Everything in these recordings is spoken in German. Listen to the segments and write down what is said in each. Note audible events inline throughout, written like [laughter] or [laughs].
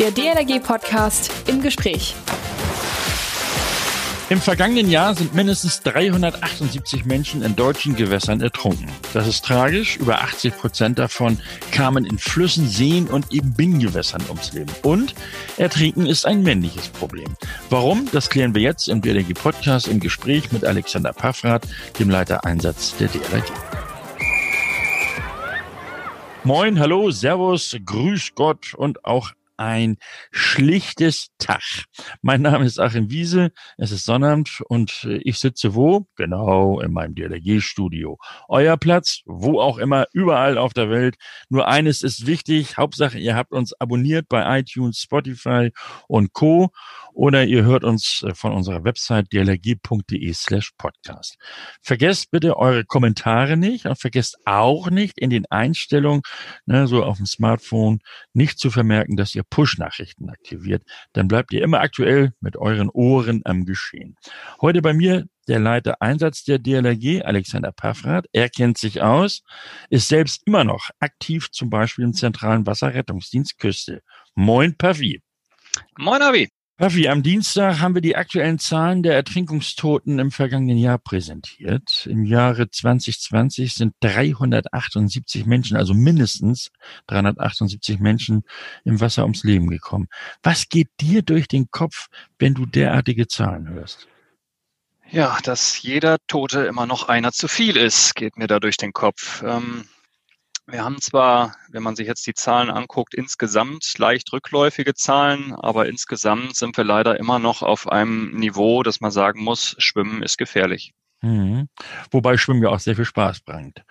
Der DLRG-Podcast im Gespräch. Im vergangenen Jahr sind mindestens 378 Menschen in deutschen Gewässern ertrunken. Das ist tragisch. Über 80 Prozent davon kamen in Flüssen, Seen und eben Binnengewässern ums Leben. Und Ertrinken ist ein männliches Problem. Warum? Das klären wir jetzt im DLRG Podcast im Gespräch mit Alexander Paffrath, dem Leiter Einsatz der DLRG. Moin, hallo, Servus, Grüß Gott und auch ein schlichtes Tag. Mein Name ist Achim Wiese, es ist Sonnabend und äh, ich sitze wo? Genau, in meinem DLRG-Studio. Euer Platz, wo auch immer, überall auf der Welt. Nur eines ist wichtig, Hauptsache ihr habt uns abonniert bei iTunes, Spotify und Co. Oder ihr hört uns äh, von unserer Website dlrg.de slash podcast. Vergesst bitte eure Kommentare nicht und vergesst auch nicht in den Einstellungen, ne, so auf dem Smartphone, nicht zu vermerken, dass ihr Push-Nachrichten aktiviert. Dann bleibt ihr immer aktuell mit euren Ohren am Geschehen. Heute bei mir der Leiter Einsatz der DLRG, Alexander Paffrath. Er kennt sich aus, ist selbst immer noch aktiv, zum Beispiel im Zentralen Wasserrettungsdienst Küste. Moin, Pavi. Moin, Avi. Raffi, am Dienstag haben wir die aktuellen Zahlen der Ertrinkungstoten im vergangenen Jahr präsentiert. Im Jahre 2020 sind 378 Menschen, also mindestens 378 Menschen im Wasser ums Leben gekommen. Was geht dir durch den Kopf, wenn du derartige Zahlen hörst? Ja, dass jeder Tote immer noch einer zu viel ist, geht mir da durch den Kopf. Ähm wir haben zwar, wenn man sich jetzt die Zahlen anguckt, insgesamt leicht rückläufige Zahlen, aber insgesamt sind wir leider immer noch auf einem Niveau, dass man sagen muss, Schwimmen ist gefährlich. Mhm. Wobei Schwimmen ja auch sehr viel Spaß bringt.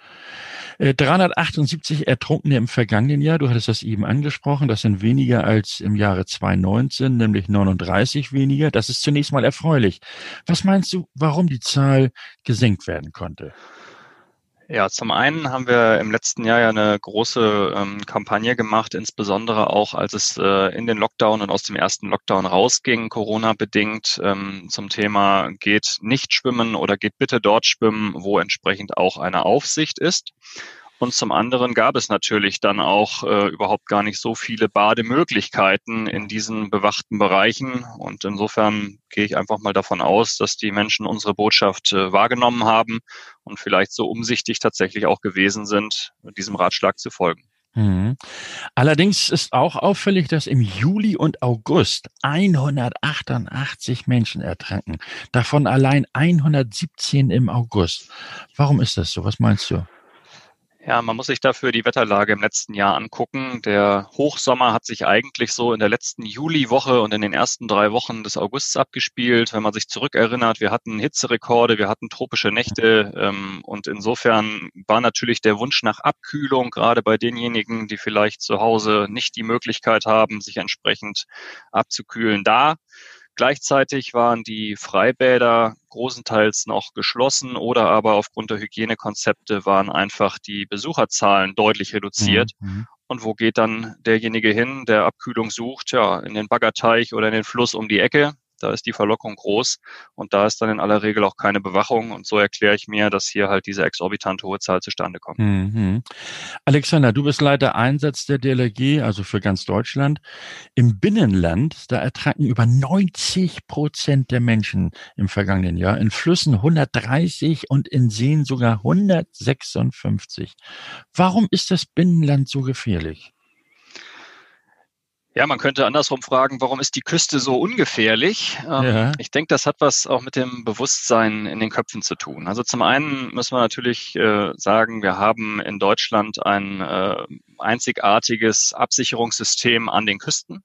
378 äh, Ertrunkene im vergangenen Jahr, du hattest das eben angesprochen, das sind weniger als im Jahre 2019, nämlich 39 weniger. Das ist zunächst mal erfreulich. Was meinst du, warum die Zahl gesenkt werden konnte? Ja, zum einen haben wir im letzten Jahr ja eine große ähm, Kampagne gemacht, insbesondere auch als es äh, in den Lockdown und aus dem ersten Lockdown rausging, Corona-bedingt, ähm, zum Thema geht nicht schwimmen oder geht bitte dort schwimmen, wo entsprechend auch eine Aufsicht ist. Und zum anderen gab es natürlich dann auch äh, überhaupt gar nicht so viele Bademöglichkeiten in diesen bewachten Bereichen. Und insofern gehe ich einfach mal davon aus, dass die Menschen unsere Botschaft äh, wahrgenommen haben und vielleicht so umsichtig tatsächlich auch gewesen sind, diesem Ratschlag zu folgen. Mhm. Allerdings ist auch auffällig, dass im Juli und August 188 Menschen ertranken. Davon allein 117 im August. Warum ist das so? Was meinst du? Ja, man muss sich dafür die Wetterlage im letzten Jahr angucken. Der Hochsommer hat sich eigentlich so in der letzten Juliwoche und in den ersten drei Wochen des Augusts abgespielt. Wenn man sich zurückerinnert, wir hatten Hitzerekorde, wir hatten tropische Nächte ähm, und insofern war natürlich der Wunsch nach Abkühlung, gerade bei denjenigen, die vielleicht zu Hause nicht die Möglichkeit haben, sich entsprechend abzukühlen, da. Gleichzeitig waren die Freibäder großenteils noch geschlossen oder aber aufgrund der Hygienekonzepte waren einfach die Besucherzahlen deutlich reduziert. Mhm. mhm. Und wo geht dann derjenige hin, der Abkühlung sucht? Ja, in den Baggerteich oder in den Fluss um die Ecke da ist die Verlockung groß und da ist dann in aller Regel auch keine Bewachung und so erkläre ich mir, dass hier halt diese exorbitant hohe Zahl zustande kommt. Mhm. Alexander, du bist Leiter Einsatz der DLRG, also für ganz Deutschland. Im Binnenland, da ertranken über 90 Prozent der Menschen im vergangenen Jahr, in Flüssen 130 und in Seen sogar 156. Warum ist das Binnenland so gefährlich? Ja, man könnte andersrum fragen, warum ist die Küste so ungefährlich? Ähm, ja. Ich denke, das hat was auch mit dem Bewusstsein in den Köpfen zu tun. Also zum einen müssen wir natürlich äh, sagen, wir haben in Deutschland ein äh, einzigartiges Absicherungssystem an den Küsten.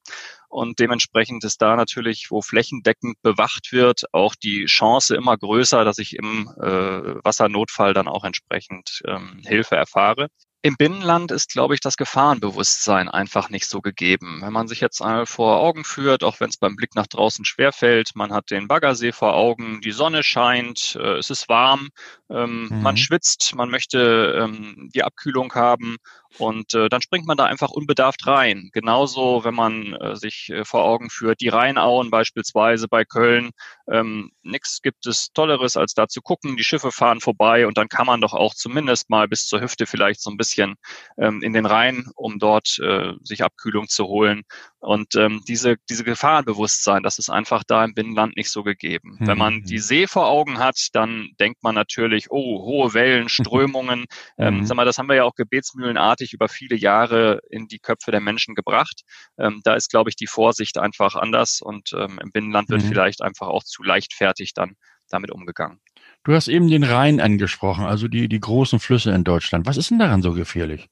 Und dementsprechend ist da natürlich, wo flächendeckend bewacht wird, auch die Chance immer größer, dass ich im äh, Wassernotfall dann auch entsprechend ähm, Hilfe erfahre. Im Binnenland ist, glaube ich, das Gefahrenbewusstsein einfach nicht so gegeben. Wenn man sich jetzt einmal vor Augen führt, auch wenn es beim Blick nach draußen schwerfällt, man hat den Baggersee vor Augen, die Sonne scheint, äh, es ist warm, ähm, mhm. man schwitzt, man möchte ähm, die Abkühlung haben und äh, dann springt man da einfach unbedarft rein. Genauso, wenn man äh, sich äh, vor Augen führt, die Rheinauen beispielsweise bei Köln. Ähm, Nichts gibt es Tolleres, als da zu gucken. Die Schiffe fahren vorbei und dann kann man doch auch zumindest mal bis zur Hüfte vielleicht so ein bisschen ähm, in den Rhein, um dort äh, sich Abkühlung zu holen. Und ähm, diese, diese Gefahrenbewusstsein, das ist einfach da im Binnenland nicht so gegeben. Mhm. Wenn man mhm. die See vor Augen hat, dann denkt man natürlich, oh, hohe Wellen, [laughs] Strömungen. ähm, mhm. sag mal, das haben wir ja auch gebetsmühlenartig über viele Jahre in die Köpfe der Menschen gebracht. Ähm, da ist, glaube ich, die Vorsicht einfach anders und ähm, im Binnenland wird mhm. vielleicht einfach auch zu leichtfertig dann damit umgegangen. Du hast eben den Rhein angesprochen, also die, die großen Flüsse in Deutschland. Was ist denn daran so gefährlich?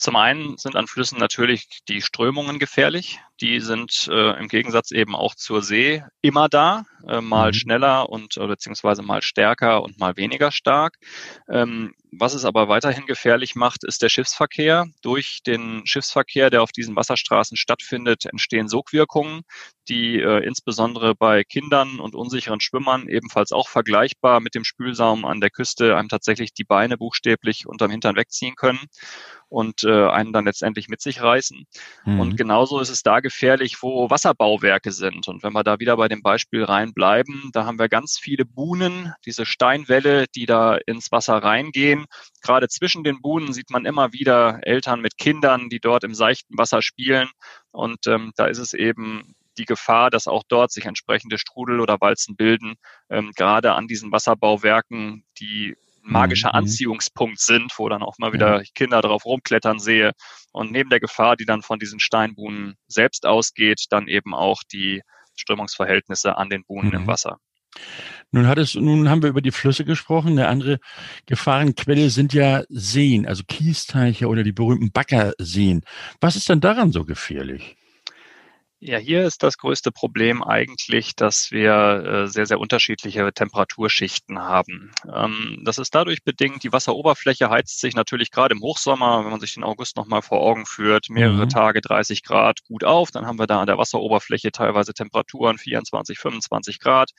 Zum einen sind an Flüssen natürlich die Strömungen gefährlich. Die sind äh, im Gegensatz eben auch zur See immer da, äh, mal mhm. schneller und äh, beziehungsweise mal stärker und mal weniger stark. Ähm, was es aber weiterhin gefährlich macht, ist der Schiffsverkehr. Durch den Schiffsverkehr, der auf diesen Wasserstraßen stattfindet, entstehen Sogwirkungen, die äh, insbesondere bei Kindern und unsicheren Schwimmern ebenfalls auch vergleichbar mit dem Spülsaum an der Küste einem tatsächlich die Beine buchstäblich unterm Hintern wegziehen können und äh, einen dann letztendlich mit sich reißen. Mhm. Und genauso ist es da gefährlich, wo Wasserbauwerke sind. Und wenn wir da wieder bei dem Beispiel reinbleiben, da haben wir ganz viele Buhnen, diese Steinwälle, die da ins Wasser reingehen. Gerade zwischen den Buhnen sieht man immer wieder Eltern mit Kindern, die dort im seichten Wasser spielen. Und ähm, da ist es eben die Gefahr, dass auch dort sich entsprechende Strudel oder Walzen bilden, ähm, gerade an diesen Wasserbauwerken, die magischer mhm. Anziehungspunkt sind, wo dann auch mal wieder. Kinder drauf rumklettern sehe. Und neben der Gefahr, die dann von diesen Steinbuhnen selbst ausgeht, dann eben auch die Strömungsverhältnisse an den Buhnen mhm. im Wasser. Nun hat es, nun haben wir über die Flüsse gesprochen. Eine andere Gefahrenquelle sind ja Seen, also Kiesteiche oder die berühmten Baggerseen. Was ist denn daran so gefährlich? Ja, hier ist das größte Problem eigentlich, dass wir äh, sehr, sehr unterschiedliche Temperaturschichten haben. Ähm, das ist dadurch bedingt, die Wasseroberfläche heizt sich natürlich gerade im Hochsommer, wenn man sich den August nochmal vor Augen führt, mehrere mhm. Tage 30 Grad gut auf. Dann haben wir da an der Wasseroberfläche teilweise Temperaturen 24, 25 Grad.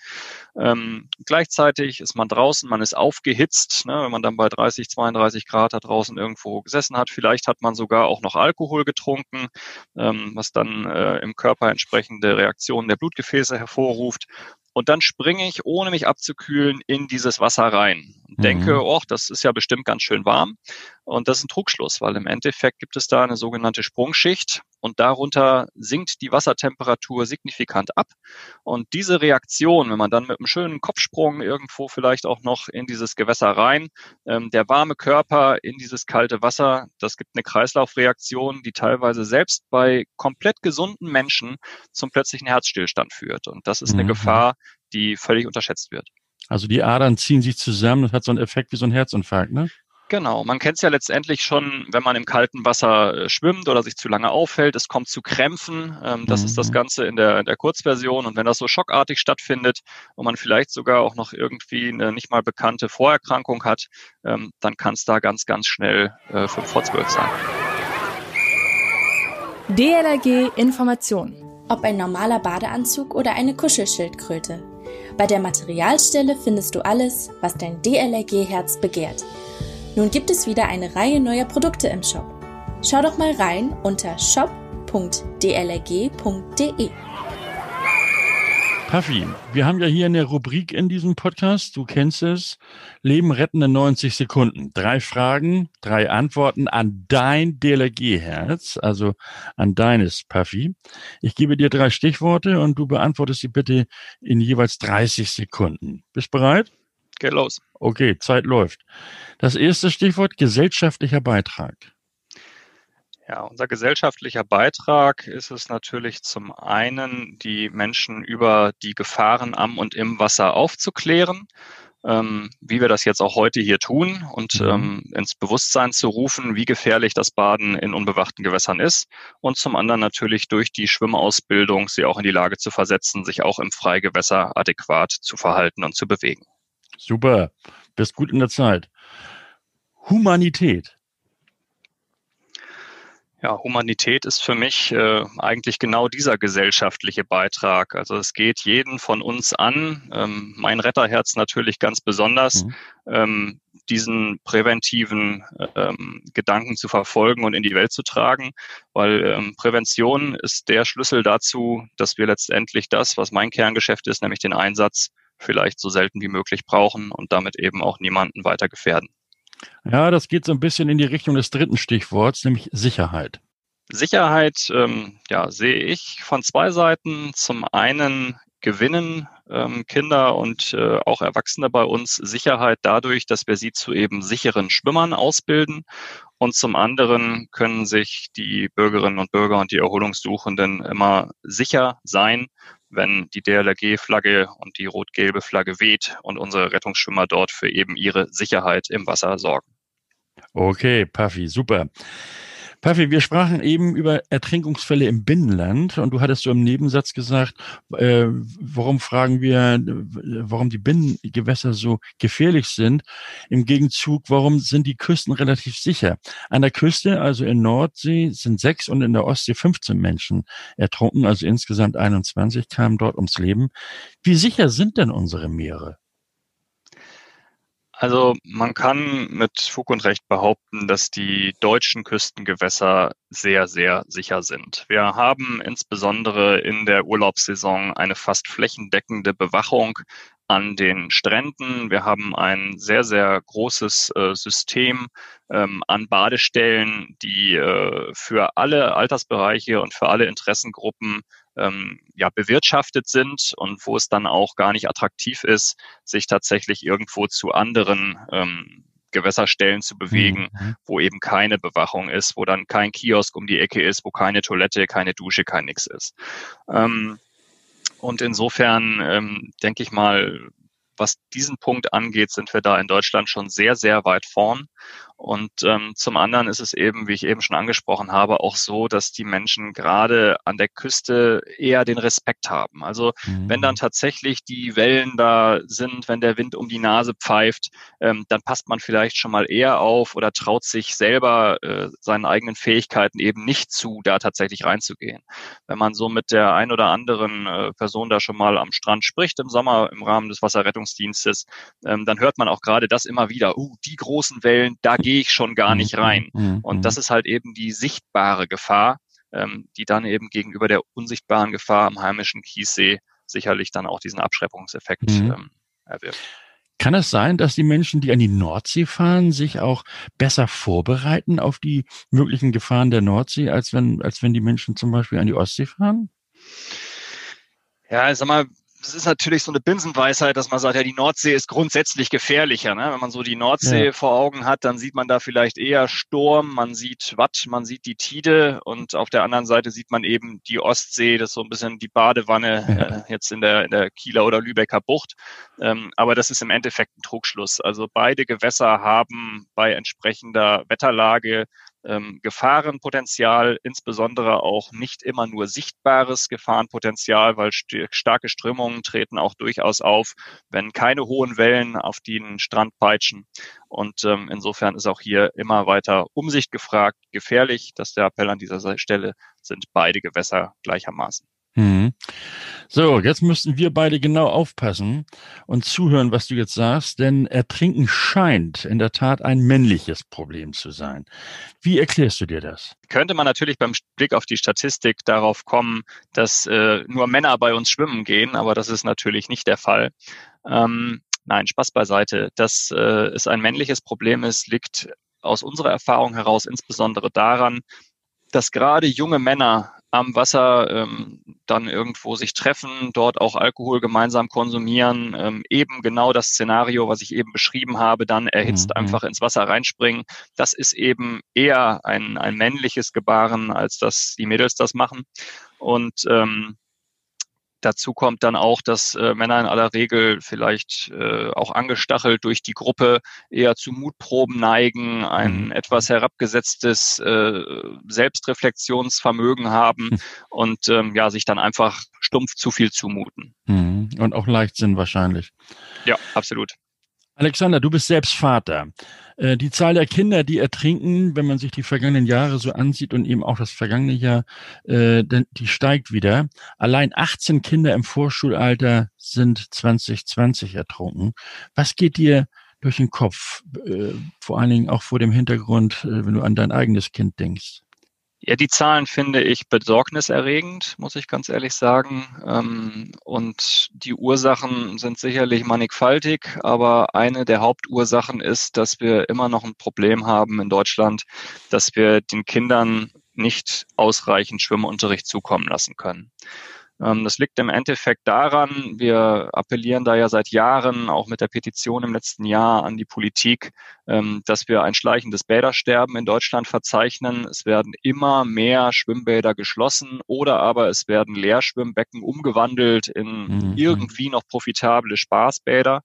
Ähm, gleichzeitig ist man draußen, man ist aufgehitzt. Ne? Wenn man dann bei 30, 32 Grad da draußen irgendwo gesessen hat, vielleicht hat man sogar auch noch Alkohol getrunken, ähm, was dann äh, im Körper Körper entsprechende Reaktionen der Blutgefäße hervorruft. Und dann springe ich, ohne mich abzukühlen, in dieses Wasser rein und denke, mhm. oh, das ist ja bestimmt ganz schön warm. Und das ist ein Trugschluss, weil im Endeffekt gibt es da eine sogenannte Sprungschicht und darunter sinkt die Wassertemperatur signifikant ab. Und diese Reaktion, wenn man dann mit einem schönen Kopfsprung irgendwo vielleicht auch noch in dieses Gewässer rein, ähm, der warme Körper in dieses kalte Wasser, das gibt eine Kreislaufreaktion, die teilweise selbst bei komplett gesunden Menschen zum plötzlichen Herzstillstand führt. Und das ist eine mhm. Gefahr, die völlig unterschätzt wird. Also die Adern ziehen sich zusammen, das hat so einen Effekt wie so ein Herzinfarkt, ne? Genau, man kennt es ja letztendlich schon, wenn man im kalten Wasser äh, schwimmt oder sich zu lange aufhält, es kommt zu Krämpfen. Ähm, das mhm. ist das mhm. Ganze in der, in der Kurzversion. Und wenn das so schockartig stattfindet und man vielleicht sogar auch noch irgendwie eine nicht mal bekannte Vorerkrankung hat, ähm, dann kann es da ganz, ganz schnell äh, 5 vor 12 sein. DLRG Information. Ob ein normaler Badeanzug oder eine Kuschelschildkröte. Bei der Materialstelle findest du alles, was dein DLRG-Herz begehrt. Nun gibt es wieder eine Reihe neuer Produkte im Shop. Schau doch mal rein unter shop.dlrg.de. Puffy, wir haben ja hier eine Rubrik in diesem Podcast, du kennst es, Leben retten in 90 Sekunden. Drei Fragen, drei Antworten an dein DLRG-Herz, also an deines Puffy. Ich gebe dir drei Stichworte und du beantwortest sie bitte in jeweils 30 Sekunden. Bist bereit? Geht los. Okay, Zeit läuft. Das erste Stichwort gesellschaftlicher Beitrag. Ja, unser gesellschaftlicher Beitrag ist es natürlich zum einen, die Menschen über die Gefahren am und im Wasser aufzuklären, ähm, wie wir das jetzt auch heute hier tun und mhm. ähm, ins Bewusstsein zu rufen, wie gefährlich das Baden in unbewachten Gewässern ist und zum anderen natürlich durch die Schwimmausbildung sie auch in die Lage zu versetzen, sich auch im Freigewässer adäquat zu verhalten und zu bewegen. Super, bist gut in der Zeit. Humanität. Ja, Humanität ist für mich äh, eigentlich genau dieser gesellschaftliche Beitrag. Also es geht jeden von uns an, ähm, mein Retterherz natürlich ganz besonders, mhm. ähm, diesen präventiven ähm, Gedanken zu verfolgen und in die Welt zu tragen, weil ähm, Prävention ist der Schlüssel dazu, dass wir letztendlich das, was mein Kerngeschäft ist, nämlich den Einsatz, vielleicht so selten wie möglich brauchen und damit eben auch niemanden weiter gefährden. Ja, das geht so ein bisschen in die Richtung des dritten Stichworts, nämlich Sicherheit. Sicherheit ähm, ja, sehe ich von zwei Seiten. Zum einen gewinnen ähm, Kinder und äh, auch Erwachsene bei uns Sicherheit dadurch, dass wir sie zu eben sicheren Schwimmern ausbilden. Und zum anderen können sich die Bürgerinnen und Bürger und die Erholungssuchenden immer sicher sein, wenn die DLRG-Flagge und die rot-gelbe Flagge weht und unsere Rettungsschwimmer dort für eben ihre Sicherheit im Wasser sorgen. Okay, Puffy, super. Puffy, wir sprachen eben über Ertrinkungsfälle im Binnenland und du hattest so im Nebensatz gesagt, äh, warum fragen wir, warum die Binnengewässer so gefährlich sind. Im Gegenzug, warum sind die Küsten relativ sicher? An der Küste, also in Nordsee, sind sechs und in der Ostsee 15 Menschen ertrunken, also insgesamt 21 kamen dort ums Leben. Wie sicher sind denn unsere Meere? Also man kann mit Fug und Recht behaupten, dass die deutschen Küstengewässer sehr, sehr sicher sind. Wir haben insbesondere in der Urlaubssaison eine fast flächendeckende Bewachung an den Stränden. Wir haben ein sehr, sehr großes äh, System ähm, an Badestellen, die äh, für alle Altersbereiche und für alle Interessengruppen ähm, ja, bewirtschaftet sind und wo es dann auch gar nicht attraktiv ist, sich tatsächlich irgendwo zu anderen ähm, Gewässerstellen zu bewegen, mhm. wo eben keine Bewachung ist, wo dann kein Kiosk um die Ecke ist, wo keine Toilette, keine Dusche, kein nix ist. Ähm, und insofern ähm, denke ich mal, was diesen Punkt angeht, sind wir da in Deutschland schon sehr, sehr weit vorn. Und ähm, zum anderen ist es eben, wie ich eben schon angesprochen habe, auch so, dass die Menschen gerade an der Küste eher den Respekt haben. Also mhm. wenn dann tatsächlich die Wellen da sind, wenn der Wind um die Nase pfeift, ähm, dann passt man vielleicht schon mal eher auf oder traut sich selber äh, seinen eigenen Fähigkeiten eben nicht zu, da tatsächlich reinzugehen. Wenn man so mit der ein oder anderen äh, Person da schon mal am Strand spricht im Sommer im Rahmen des Wasserrettungsdienstes, ähm, dann hört man auch gerade das immer wieder. Uh, die großen Wellen, da geht gehe ich schon gar nicht mhm, rein. Mhm, und das mhm. ist halt eben die sichtbare Gefahr, ähm, die dann eben gegenüber der unsichtbaren Gefahr am heimischen Kiessee sicherlich dann auch diesen Abschreckungseffekt ähm, erwirkt. Kann es sein, dass die Menschen, die an die Nordsee fahren, sich auch besser vorbereiten auf die möglichen Gefahren der Nordsee, als wenn, als wenn die Menschen zum Beispiel an die Ostsee fahren? Ja, ich sag mal, es ist natürlich so eine Binsenweisheit, dass man sagt, ja, die Nordsee ist grundsätzlich gefährlicher. Ne? Wenn man so die Nordsee ja. vor Augen hat, dann sieht man da vielleicht eher Sturm, man sieht Watt, man sieht die Tide und auf der anderen Seite sieht man eben die Ostsee, das ist so ein bisschen die Badewanne äh, jetzt in der, in der Kieler oder Lübecker Bucht. Ähm, aber das ist im Endeffekt ein Trugschluss. Also beide Gewässer haben bei entsprechender Wetterlage ähm, Gefahrenpotenzial, insbesondere auch nicht immer nur sichtbares Gefahrenpotenzial, weil st starke Strömungen treten auch durchaus auf, wenn keine hohen Wellen auf den Strand peitschen. Und ähm, insofern ist auch hier immer weiter Umsicht gefragt. Gefährlich, dass der Appell an dieser Stelle sind beide Gewässer gleichermaßen. Mhm. So, jetzt müssten wir beide genau aufpassen und zuhören, was du jetzt sagst, denn Ertrinken scheint in der Tat ein männliches Problem zu sein. Wie erklärst du dir das? Könnte man natürlich beim Blick auf die Statistik darauf kommen, dass äh, nur Männer bei uns schwimmen gehen, aber das ist natürlich nicht der Fall. Ähm, nein, Spaß beiseite. Dass äh, es ein männliches Problem ist, liegt aus unserer Erfahrung heraus insbesondere daran, dass gerade junge Männer am Wasser ähm, dann irgendwo sich treffen, dort auch Alkohol gemeinsam konsumieren, ähm, eben genau das Szenario, was ich eben beschrieben habe, dann erhitzt mhm. einfach ins Wasser reinspringen. Das ist eben eher ein, ein männliches Gebaren, als dass die Mädels das machen. Und ähm, Dazu kommt dann auch, dass äh, Männer in aller Regel vielleicht äh, auch angestachelt durch die Gruppe eher zu Mutproben neigen, ein mhm. etwas herabgesetztes äh, Selbstreflexionsvermögen haben mhm. und ähm, ja, sich dann einfach stumpf zu viel zumuten. Mhm. Und auch Leichtsinn wahrscheinlich. Ja, absolut. Alexander, du bist selbst Vater. Äh, die Zahl der Kinder, die ertrinken, wenn man sich die vergangenen Jahre so ansieht und eben auch das vergangene Jahr, äh, die steigt wieder. Allein 18 Kinder im Vorschulalter sind 2020 ertrunken. Was geht dir durch den Kopf, äh, vor allen Dingen auch vor dem Hintergrund, wenn du an dein eigenes Kind denkst? Ja, die Zahlen finde ich besorgniserregend, muss ich ganz ehrlich sagen. Ähm, und die Ursachen sind sicherlich mannigfaltig, aber eine der Hauptursachen ist, dass wir immer noch ein Problem haben in Deutschland, dass wir den Kindern nicht ausreichend Schwimmunterricht zukommen lassen können. Ähm, das liegt im Endeffekt daran, wir appellieren da ja seit Jahren, auch mit der Petition im letzten Jahr an die Politik, ähm, dass wir ein schleichendes Bädersterben in Deutschland verzeichnen. Es werden immer mehr Schwimmbäder geschlossen oder aber es werden Leerschwimmbecken umgewandelt in mhm. irgendwie noch profitable Spaßbäder.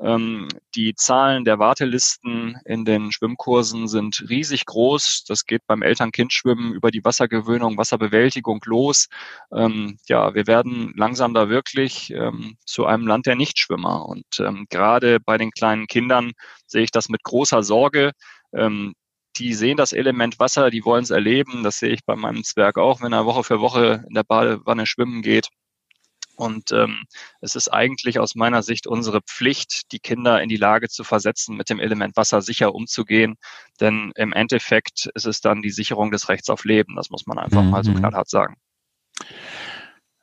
Ähm, die Zahlen der Wartelisten in den Schwimmkursen sind riesig groß. Das geht beim Eltern-Kind-Schwimmen über die Wassergewöhnung, Wasserbewältigung los. Ähm, ja, wir werden langsam da wirklich ähm, zu einem Land der Nichtschwimmer. Und ähm, gerade bei den kleinen Kindern sehe ich das mit großer Sorge. Ähm, die sehen das Element Wasser, die wollen es erleben. Das sehe ich bei meinem Zwerg auch, wenn er Woche für Woche in der Badewanne schwimmen geht. Und ähm, es ist eigentlich aus meiner Sicht unsere Pflicht, die Kinder in die Lage zu versetzen, mit dem Element Wasser sicher umzugehen. Denn im Endeffekt ist es dann die Sicherung des Rechts auf Leben. Das muss man einfach mhm. mal so mhm. knallhart sagen.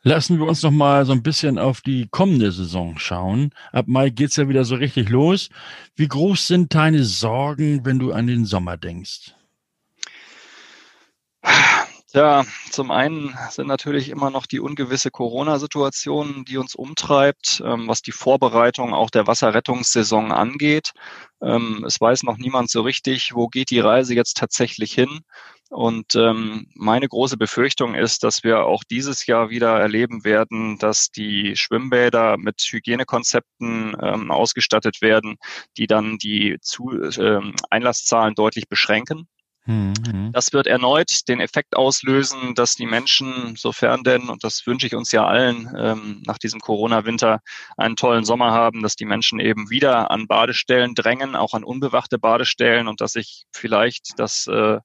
Lassen wir uns noch mal so ein bisschen auf die kommende Saison schauen. Ab Mai geht's ja wieder so richtig los. Wie groß sind deine Sorgen, wenn du an den Sommer denkst? Ja, zum einen sind natürlich immer noch die ungewisse Corona-Situation, die uns umtreibt, ähm, was die Vorbereitung auch der Wasserrettungssaison angeht. Ähm, es weiß noch niemand so richtig, wo geht die Reise jetzt tatsächlich hin. Und ähm, meine große Befürchtung ist, dass wir auch dieses Jahr wieder erleben werden, dass die Schwimmbäder mit Hygienekonzepten ähm, ausgestattet werden, die dann die Zu ähm, Einlasszahlen deutlich beschränken. Mhm. Das wird erneut den Effekt auslösen, dass die Menschen, sofern denn, und das wünsche ich uns ja allen ähm, nach diesem Corona-Winter, einen tollen Sommer haben, dass die Menschen eben wieder an Badestellen drängen, auch an unbewachte Badestellen und dass sich vielleicht das, äh,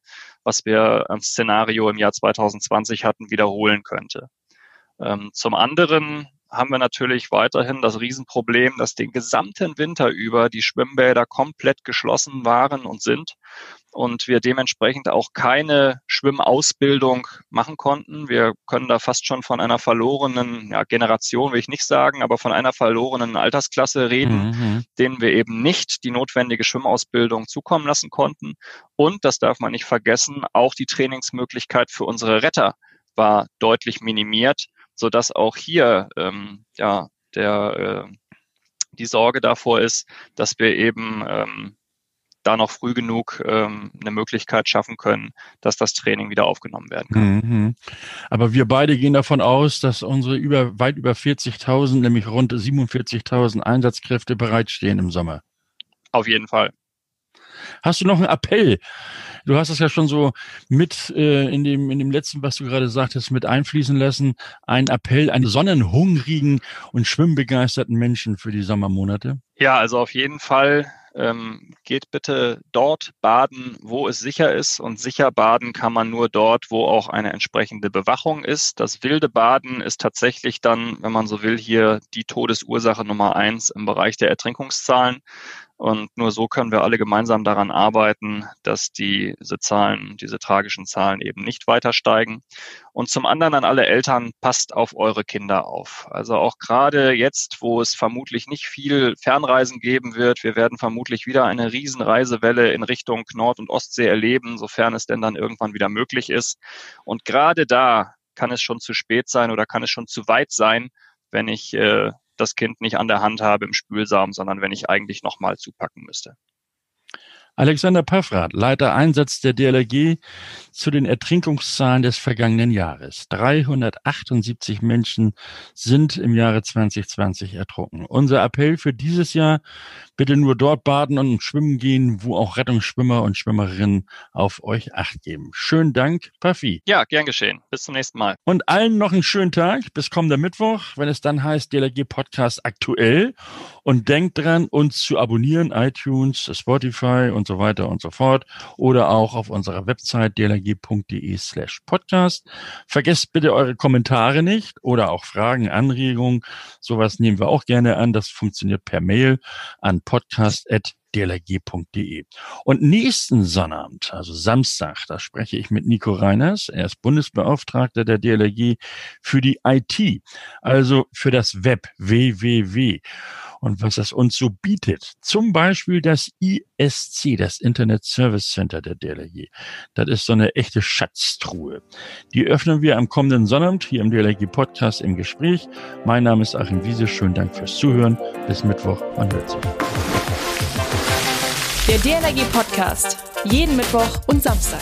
was wir als Szenario im Jahr 2020 hatten, wiederholen könnte. Ähm, zum anderen haben wir natürlich weiterhin das Riesenproblem, dass den gesamten Winter über die Schwimmbäder komplett geschlossen waren und sind und wir dementsprechend auch keine Schwimmausbildung machen konnten. Wir können da fast schon von einer verlorenen ja, Generation, will ich nicht sagen, aber von einer verlorenen Altersklasse reden, mhm. denen wir eben nicht die notwendige Schwimmausbildung zukommen lassen konnten. Und, das darf man nicht vergessen, auch die Trainingsmöglichkeit für unsere Retter war deutlich minimiert so dass auch hier ähm, ja der äh, die Sorge davor ist, dass wir eben ähm, da noch früh genug ähm, eine Möglichkeit schaffen können, dass das Training wieder aufgenommen werden kann. Mhm. Aber wir beide gehen davon aus, dass unsere über weit über 40.000, nämlich rund 47.000 Einsatzkräfte bereitstehen im Sommer. Auf jeden Fall. Hast du noch einen Appell du hast es ja schon so mit äh, in, dem, in dem letzten, was du gerade sagtest, mit einfließen lassen. Ein Appell an sonnenhungrigen und schwimmbegeisterten Menschen für die Sommermonate. Ja, also auf jeden Fall ähm, geht bitte dort baden, wo es sicher ist. Und sicher baden kann man nur dort, wo auch eine entsprechende Bewachung ist. Das wilde Baden ist tatsächlich dann, wenn man so will, hier die Todesursache Nummer eins im Bereich der Ertrinkungszahlen. Und nur so können wir alle gemeinsam daran arbeiten, dass diese Zahlen, diese tragischen Zahlen eben nicht weiter steigen. Und zum anderen an alle Eltern, passt auf eure Kinder auf. Also auch gerade jetzt, wo es vermutlich nicht viel Fernreisen geben wird, wir werden vermutlich wieder eine Riesenreisewelle in Richtung Nord- und Ostsee erleben, sofern es denn dann irgendwann wieder möglich ist. Und gerade da kann es schon zu spät sein oder kann es schon zu weit sein, wenn ich äh, das Kind nicht an der Hand habe im Spülsaum, sondern wenn ich eigentlich nochmal zupacken müsste. Alexander Paffrath, Leiter Einsatz der DLRG zu den Ertrinkungszahlen des vergangenen Jahres. 378 Menschen sind im Jahre 2020 ertrunken. Unser Appell für dieses Jahr, bitte nur dort baden und schwimmen gehen, wo auch Rettungsschwimmer und Schwimmerinnen auf euch acht geben. Schönen Dank, Paffi. Ja, gern geschehen. Bis zum nächsten Mal. Und allen noch einen schönen Tag. Bis kommender Mittwoch, wenn es dann heißt DLRG Podcast aktuell. Und denkt dran, uns zu abonnieren, iTunes, Spotify und so weiter und so fort. Oder auch auf unserer Website dlg.de slash podcast. Vergesst bitte eure Kommentare nicht oder auch Fragen, Anregungen. Sowas nehmen wir auch gerne an. Das funktioniert per Mail an podcast.dlg.de. Und nächsten Sonnabend, also Samstag, da spreche ich mit Nico Reiners. Er ist Bundesbeauftragter der DLRG für die IT, also für das Web www. Und was das uns so bietet. Zum Beispiel das ISC, das Internet Service Center der DLRG. Das ist so eine echte Schatztruhe. Die öffnen wir am kommenden Sonnabend hier im DLRG Podcast im Gespräch. Mein Name ist Achim Wiese. Schönen Dank fürs Zuhören. Bis Mittwoch. Man hört sich. Der DLRG Podcast. Jeden Mittwoch und Samstag.